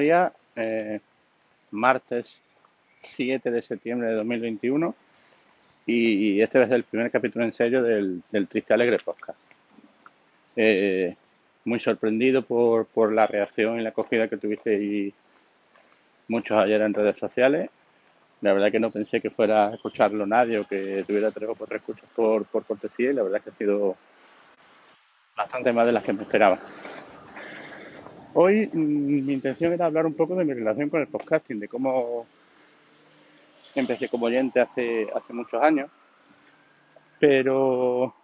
Eh, martes 7 de septiembre de 2021 y este es el primer capítulo en serio del, Triste Alegre Podcast. Eh, muy sorprendido por, por la reacción y la acogida que tuvisteis muchos ayer en redes sociales. La verdad que no pensé que fuera a escucharlo nadie o que tuviera tres o cuatro escuchas por, por cortesía y la verdad que ha sido bastante más de las que me esperaba. Hoy mm, mi intención era hablar un poco de mi relación con el podcasting, de cómo empecé como oyente hace, hace muchos años, pero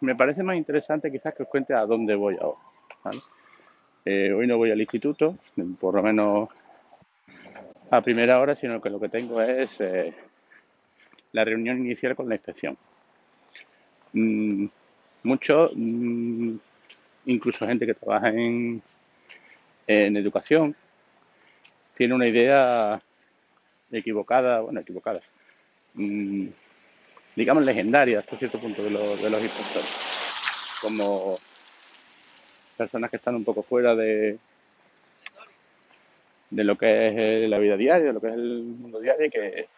me parece más interesante quizás que os cuente a dónde voy ahora. Eh, hoy no voy al instituto, por lo menos a primera hora, sino que lo que tengo es eh, la reunión inicial con la inspección. Mm, mucho, mm, incluso gente que trabaja en, en educación, tiene una idea equivocada, bueno, equivocada, mm, digamos legendaria hasta cierto punto de, de los inspectores, como personas que están un poco fuera de, de lo que es eh, la vida diaria, de lo que es el mundo diario que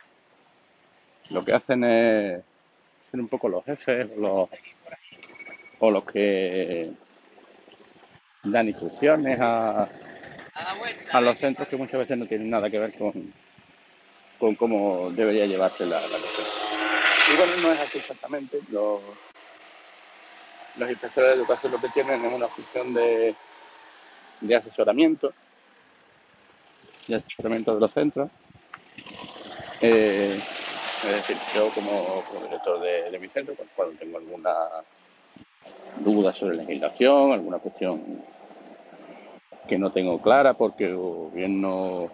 lo que hacen es ser un poco los jefes o los, o los que dan instrucciones a, a los centros que muchas veces no tienen nada que ver con, con cómo debería llevarse la, la Y bueno, no es así exactamente. Los, los inspectores de educación lo que tienen es una función de, de asesoramiento, de asesoramiento de los centros. Eh, es decir, yo como, director de, de mi centro, pues, cuando tengo alguna duda sobre legislación, alguna cuestión que no tengo clara porque o bien no,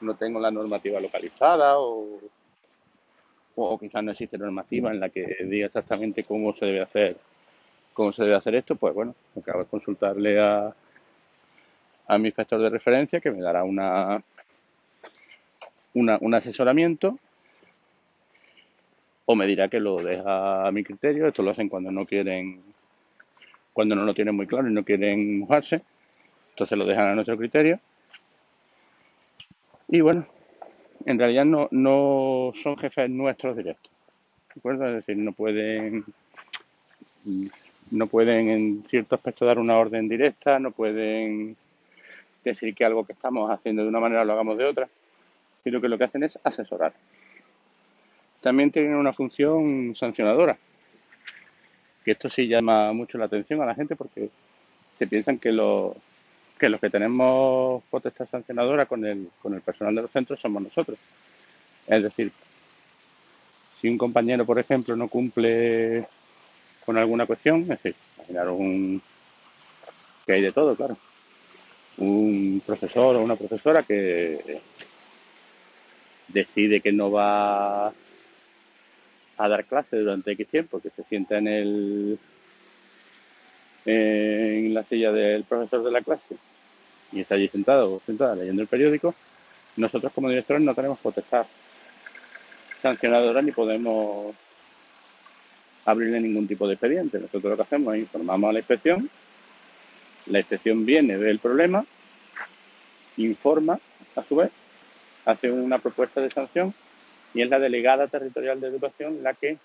no tengo la normativa localizada o, o quizás no existe normativa en la que diga exactamente cómo se debe hacer cómo se debe hacer esto, pues bueno, acabo de consultarle a, a mi inspector de referencia que me dará una, una, un asesoramiento o me dirá que lo deja a mi criterio. Esto lo hacen cuando no quieren, cuando no lo tienen muy claro y no quieren mojarse. Entonces lo dejan a nuestro criterio. Y bueno, en realidad no, no son jefes nuestros directos. ¿De acuerdo? Es decir, no pueden no pueden en cierto aspecto dar una orden directa, no pueden decir que algo que estamos haciendo de una manera lo hagamos de otra, sino que lo que hacen es asesorar. También tienen una función sancionadora, que esto sí llama mucho la atención a la gente porque se piensan que los que los que tenemos potestad sancionadora con el, con el personal de los centros somos nosotros. Es decir, si un compañero, por ejemplo, no cumple con alguna cuestión, es decir, imaginar un que hay de todo, claro. Un profesor o una profesora que decide que no va a dar clase durante X tiempo, que se sienta en el en la silla del profesor de la clase. Y está allí sentado o sentada leyendo el periódico, nosotros como directores no tenemos potestad sancionadora ni podemos abrirle ningún tipo de expediente. Nosotros lo que hacemos es informamos a la inspección, la inspección viene, ve el problema, informa a su vez, hace una propuesta de sanción y es la delegada territorial de educación la que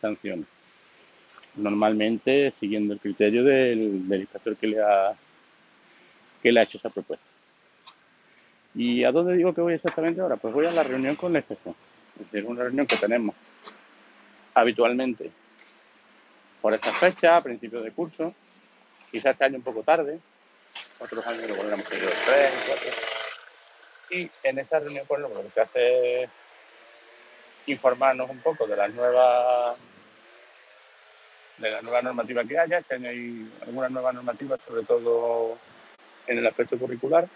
sanciona normalmente siguiendo el criterio del, del inspector que le, ha, que le ha hecho esa propuesta. ¿Y a dónde digo que voy exactamente ahora? Pues voy a la reunión con la inspección. Es decir, una reunión que tenemos habitualmente por esta fecha, a principios de curso, quizás este año un poco tarde, otros años lo hubiéramos tenido tres, cuatro. Y en esa reunión, pues lo que hace es informarnos un poco de las nuevas de la nueva normativa que haya, que hay algunas nuevas normativas, sobre todo en el aspecto curricular,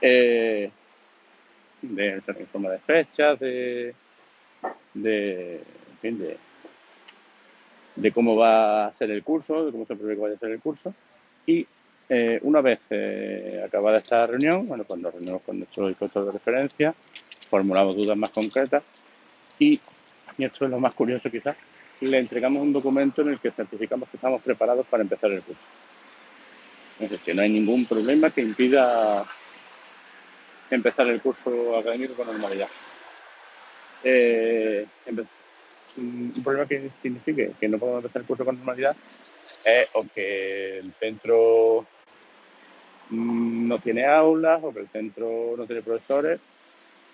eh, de reforma de fechas, de, de, en fin, de, de, cómo va a ser el curso, de cómo se prevé que vaya a ser el curso. Y eh, una vez eh, acabada esta reunión, bueno, cuando reunimos con nuestro inspector de referencia, formulamos dudas más concretas y, y esto es lo más curioso quizás, le entregamos un documento en el que certificamos que estamos preparados para empezar el curso. Es decir, que no hay ningún problema que impida empezar el curso académico con normalidad. Eh, un problema que signifique que no podemos empezar el curso con normalidad es o que el centro mm, no tiene aulas, o que el centro no tiene profesores,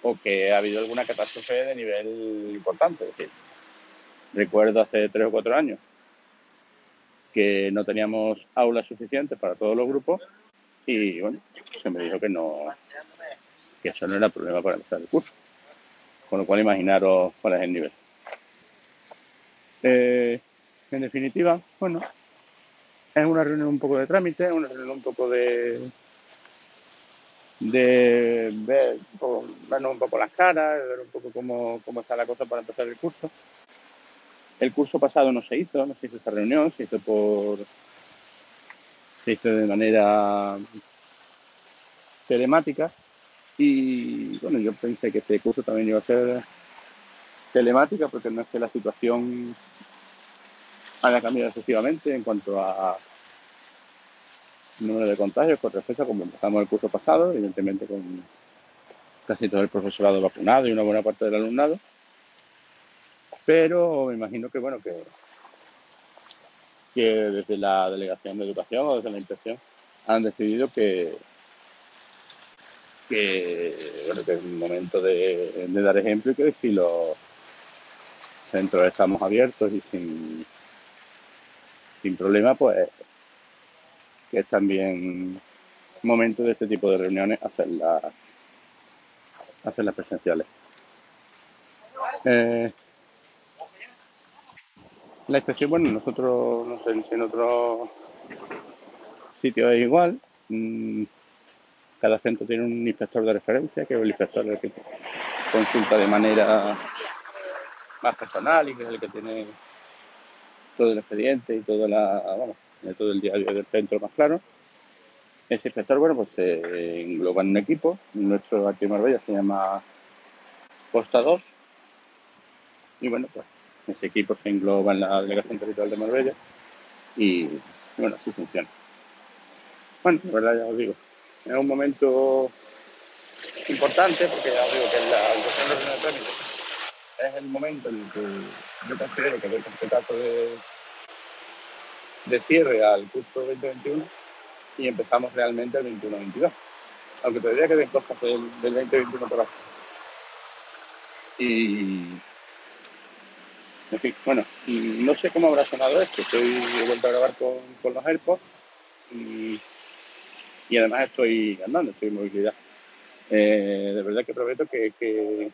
o que ha habido alguna catástrofe de nivel importante. Es decir, recuerdo hace tres o cuatro años que no teníamos aulas suficientes para todos los grupos y bueno, se me dijo que no, que eso no era problema para empezar el curso. Con lo cual imaginaros cuál es el nivel. Eh, en definitiva, bueno, es una reunión un poco de trámite, una reunión un poco de de ver vernos un poco las caras, ver un poco cómo, cómo está la cosa para empezar el curso. El curso pasado no se hizo, no se hizo esta reunión, se hizo por se hizo de manera telemática y bueno, yo pensé que este curso también iba a ser telemática porque no es que la situación haya cambiado excesivamente en cuanto a número de contagios con respecto a como empezamos el curso pasado, evidentemente con casi todo el profesorado vacunado y una buena parte del alumnado. Pero me imagino que bueno que, que desde la delegación de educación o desde la inspección han decidido que, que, bueno, que es un momento de, de dar ejemplo y que si los centros estamos abiertos y sin, sin problema, pues que es también momento de este tipo de reuniones hacerlas hacerlas presenciales. Eh, la inspección, bueno, nosotros, no sé si en otros sitios es igual. Mm, cada centro tiene un inspector de referencia, que es el inspector que consulta de manera más personal y que es el que tiene todo el expediente y toda la, todo el diario del centro más claro. Ese inspector, bueno, pues se engloba en un equipo. Nuestro aquí en Marbella se llama Costa 2. Y bueno, pues ese equipo se engloba en la Delegación Territorial de Marbella. Y bueno, así funciona. Bueno, la verdad ya os digo, es un momento importante porque ya os digo que la educación trámite es el momento en el que yo considero que el caso de de cierre al curso 2021 y empezamos realmente el 21-22. Aunque todavía queden cosas del, del 2021 por hacer. Y. En fin, bueno, no sé cómo habrá sonado esto. Estoy de vuelta a grabar con, los AirPods y, además estoy andando, estoy en movilidad. Eh, de verdad que prometo que,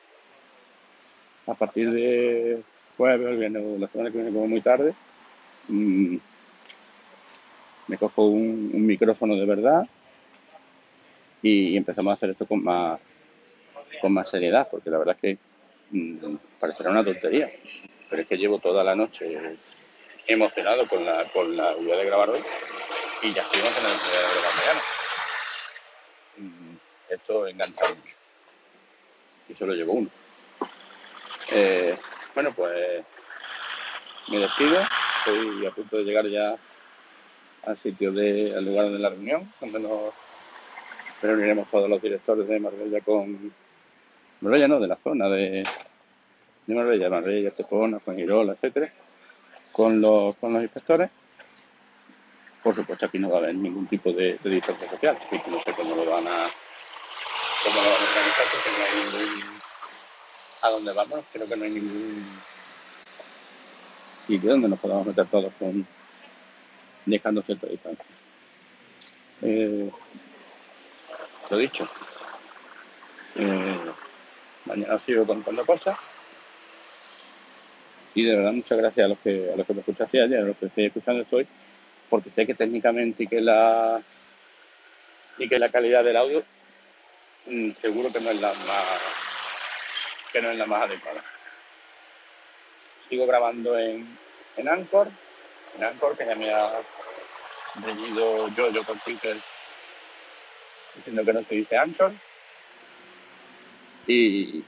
a partir de jueves viernes la semana que viene como muy tarde, mmm, me cojo un, micrófono de verdad y, empezamos a hacer esto con más, con más seriedad, porque la verdad es que mm, parecerá una tontería, pero es que llevo toda la noche emocionado con la, con la idea de grabar hoy y ya estuvimos en la idea de grabar mañana. Mm, esto engancha mucho. Y solo llevo uno. Eh, bueno, pues me despido. Estoy a punto de llegar ya al sitio de, al lugar de la reunión, donde nos reuniremos todos los directores de Marbella con Marbella no, de la zona de, de Marbella, Marbella, Estepona, Fuengirola, etcétera, con los, con los inspectores. Por supuesto aquí no va a haber ningún tipo de, de distancia social, así que no sé cómo lo van a cómo lo van a organizar porque no hay ningún a dónde vamos, creo que no hay ningún sitio donde nos podamos meter todos con dejando cierta distancia. Eh, lo dicho, eh, mañana sigo contando cosas y de verdad muchas gracias a los que a los que me escuchaste ayer, a los que estoy escuchando estoy, porque sé que técnicamente y que la y que la calidad del audio mm, seguro que no es la más que no es la más adecuada. Sigo grabando en, en Anchor, en Anchor que ya me ha reñido yo, yo con Twitter diciendo que no se dice Anchor. Y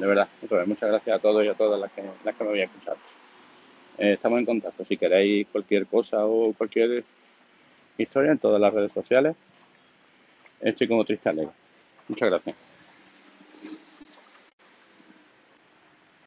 de verdad, muchas gracias a todos y a todas las que, las que me voy a escuchar. Eh, estamos en contacto. Si queréis cualquier cosa o cualquier historia en todas las redes sociales. Estoy como triste alegre. Muchas gracias.